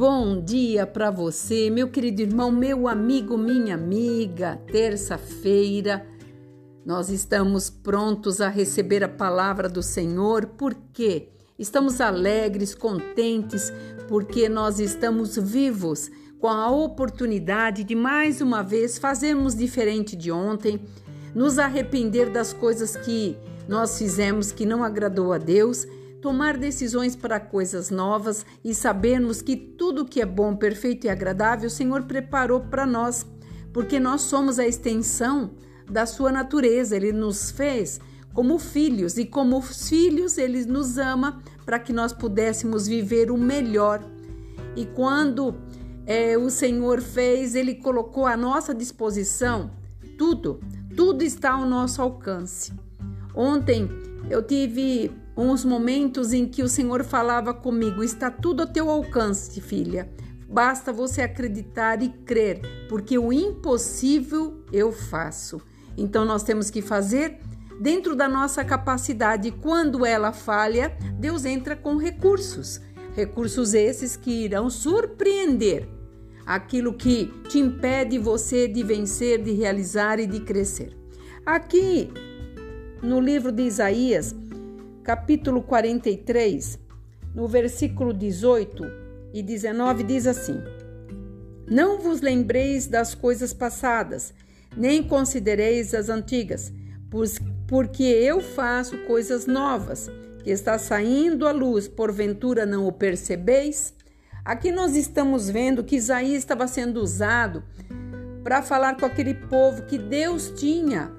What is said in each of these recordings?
Bom dia para você, meu querido irmão, meu amigo, minha amiga. Terça-feira, nós estamos prontos a receber a palavra do Senhor, porque estamos alegres, contentes, porque nós estamos vivos com a oportunidade de mais uma vez fazermos diferente de ontem, nos arrepender das coisas que nós fizemos que não agradou a Deus tomar decisões para coisas novas e sabermos que tudo que é bom, perfeito e agradável o Senhor preparou para nós, porque nós somos a extensão da sua natureza. Ele nos fez como filhos e como filhos ele nos ama para que nós pudéssemos viver o melhor. E quando é, o Senhor fez, ele colocou à nossa disposição tudo, tudo está ao nosso alcance. Ontem eu tive uns momentos em que o Senhor falava comigo: está tudo ao teu alcance, filha. Basta você acreditar e crer, porque o impossível eu faço. Então nós temos que fazer dentro da nossa capacidade. Quando ela falha, Deus entra com recursos. Recursos esses que irão surpreender aquilo que te impede você de vencer, de realizar e de crescer. Aqui no livro de Isaías, capítulo 43, no versículo 18 e 19, diz assim: Não vos lembreis das coisas passadas, nem considereis as antigas, porque eu faço coisas novas, que está saindo à luz, porventura não o percebeis? Aqui nós estamos vendo que Isaías estava sendo usado para falar com aquele povo que Deus tinha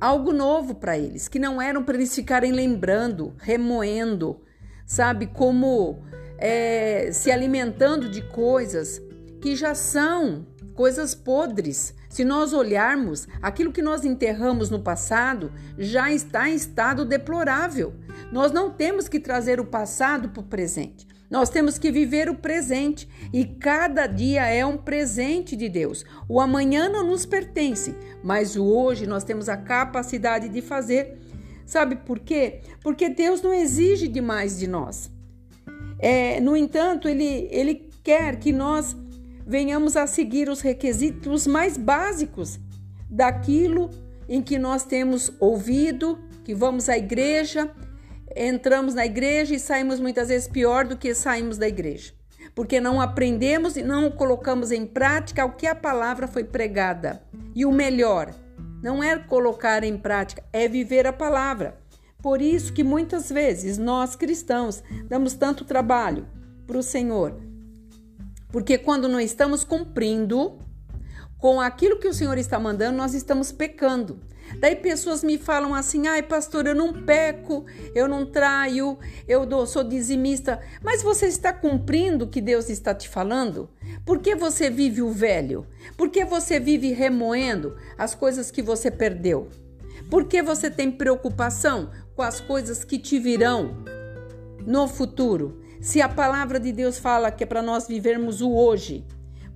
algo novo para eles, que não eram para eles ficarem lembrando, remoendo, sabe, como é, se alimentando de coisas que já são coisas podres. Se nós olharmos, aquilo que nós enterramos no passado já está em estado deplorável. Nós não temos que trazer o passado para o presente. Nós temos que viver o presente e cada dia é um presente de Deus. O amanhã não nos pertence, mas o hoje nós temos a capacidade de fazer. Sabe por quê? Porque Deus não exige demais de nós. É, no entanto, ele, ele quer que nós venhamos a seguir os requisitos mais básicos daquilo em que nós temos ouvido, que vamos à igreja, entramos na igreja e saímos muitas vezes pior do que saímos da igreja, porque não aprendemos e não colocamos em prática o que a palavra foi pregada. E o melhor, não é colocar em prática, é viver a palavra. Por isso que muitas vezes nós cristãos damos tanto trabalho para o Senhor, porque quando não estamos cumprindo com aquilo que o Senhor está mandando, nós estamos pecando. Daí pessoas me falam assim: ai, pastor, eu não peco, eu não traio, eu sou dizimista. Mas você está cumprindo o que Deus está te falando? Por que você vive o velho? Por que você vive remoendo as coisas que você perdeu? Por que você tem preocupação com as coisas que te virão no futuro? Se a palavra de Deus fala que é para nós vivermos o hoje,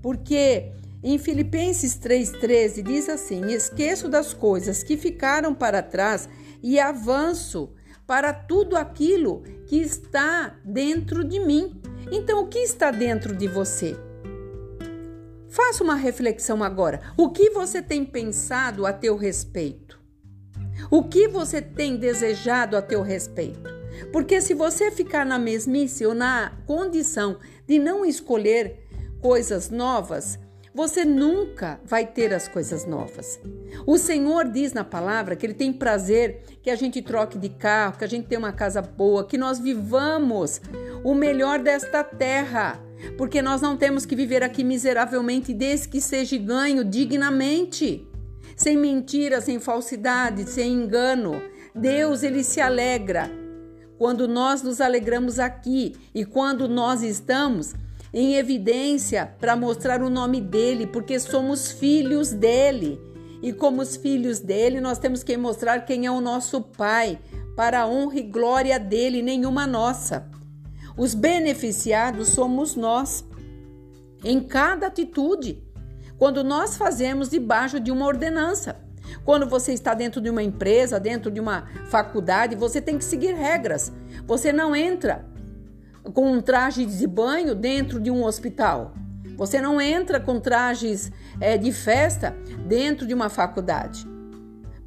porque em Filipenses 3,13 diz assim: Esqueço das coisas que ficaram para trás e avanço para tudo aquilo que está dentro de mim. Então, o que está dentro de você? Faça uma reflexão agora. O que você tem pensado a teu respeito? O que você tem desejado a teu respeito? Porque se você ficar na mesmice ou na condição de não escolher coisas novas, você nunca vai ter as coisas novas. O Senhor diz na palavra que Ele tem prazer que a gente troque de carro, que a gente tenha uma casa boa, que nós vivamos o melhor desta terra. Porque nós não temos que viver aqui miseravelmente, desde que seja ganho dignamente, sem mentira, sem falsidade, sem engano. Deus, Ele se alegra quando nós nos alegramos aqui e quando nós estamos em evidência para mostrar o nome dele, porque somos filhos dele. E como os filhos dele, nós temos que mostrar quem é o nosso Pai, para a honra e glória dele, nenhuma nossa. Os beneficiados somos nós, em cada atitude, quando nós fazemos debaixo de uma ordenança. Quando você está dentro de uma empresa, dentro de uma faculdade, você tem que seguir regras. Você não entra com um traje de banho dentro de um hospital. Você não entra com trajes é, de festa dentro de uma faculdade.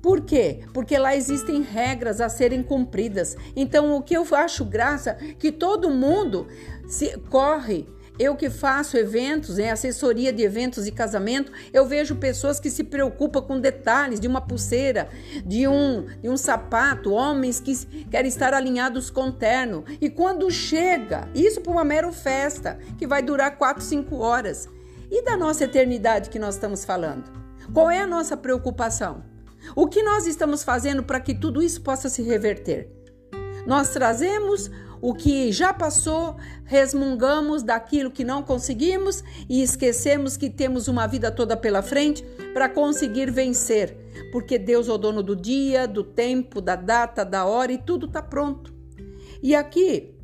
Por quê? Porque lá existem regras a serem cumpridas. Então, o que eu acho graça que todo mundo se corre eu que faço eventos, em assessoria de eventos e casamento, eu vejo pessoas que se preocupam com detalhes de uma pulseira, de um, de um sapato, homens que querem estar alinhados com terno. E quando chega, isso para uma mera festa, que vai durar 4, 5 horas. E da nossa eternidade que nós estamos falando? Qual é a nossa preocupação? O que nós estamos fazendo para que tudo isso possa se reverter? Nós trazemos o que já passou, resmungamos daquilo que não conseguimos e esquecemos que temos uma vida toda pela frente para conseguir vencer, porque Deus é o dono do dia, do tempo, da data, da hora e tudo está pronto. E aqui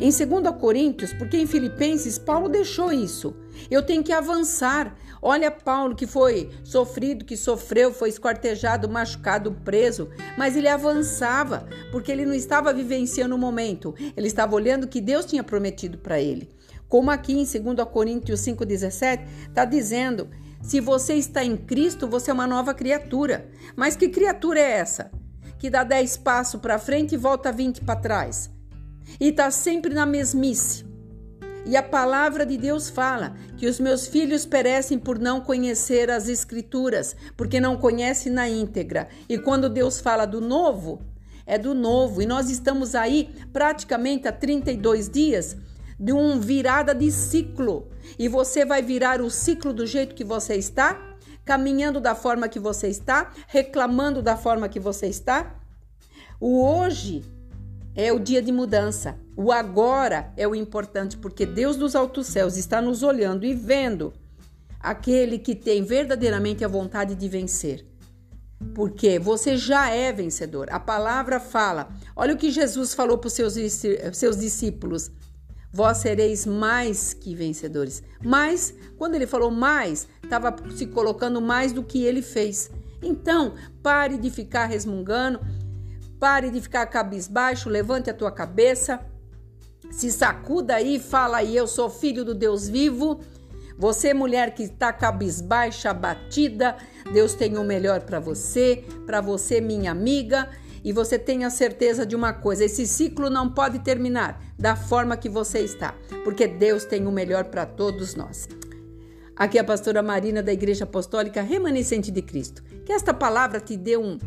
em 2 Coríntios, porque em Filipenses Paulo deixou isso. Eu tenho que avançar. Olha Paulo que foi sofrido, que sofreu, foi esquartejado, machucado, preso, mas ele avançava, porque ele não estava vivenciando o momento. Ele estava olhando o que Deus tinha prometido para ele. Como aqui em 2 Coríntios 5:17 está dizendo: se você está em Cristo, você é uma nova criatura. Mas que criatura é essa? Que dá 10 passos para frente e volta 20 para trás e está sempre na mesmice. E a palavra de Deus fala que os meus filhos perecem por não conhecer as Escrituras, porque não conhecem na íntegra. E quando Deus fala do novo, é do novo. E nós estamos aí praticamente há 32 dias de uma virada de ciclo. E você vai virar o ciclo do jeito que você está, caminhando da forma que você está, reclamando da forma que você está. O hoje é o dia de mudança. O agora é o importante, porque Deus dos altos céus está nos olhando e vendo aquele que tem verdadeiramente a vontade de vencer. Porque você já é vencedor. A palavra fala. Olha o que Jesus falou para os seus, seus discípulos: Vós sereis mais que vencedores. Mas, quando ele falou mais, estava se colocando mais do que ele fez. Então, pare de ficar resmungando Pare de ficar cabisbaixo, levante a tua cabeça, se sacuda aí, fala aí, eu sou filho do Deus vivo. Você, mulher que está cabisbaixa, abatida, Deus tem o melhor para você, para você, minha amiga. E você tenha certeza de uma coisa: esse ciclo não pode terminar da forma que você está, porque Deus tem o melhor para todos nós. Aqui é a pastora Marina da Igreja Apostólica Remanescente de Cristo. Que esta palavra te dê um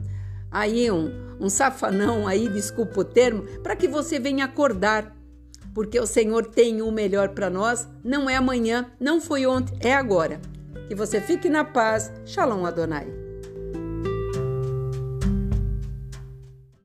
aí um, um safanão aí, desculpa o termo, para que você venha acordar. Porque o Senhor tem o melhor para nós, não é amanhã, não foi ontem, é agora. Que você fique na paz. Shalom Adonai.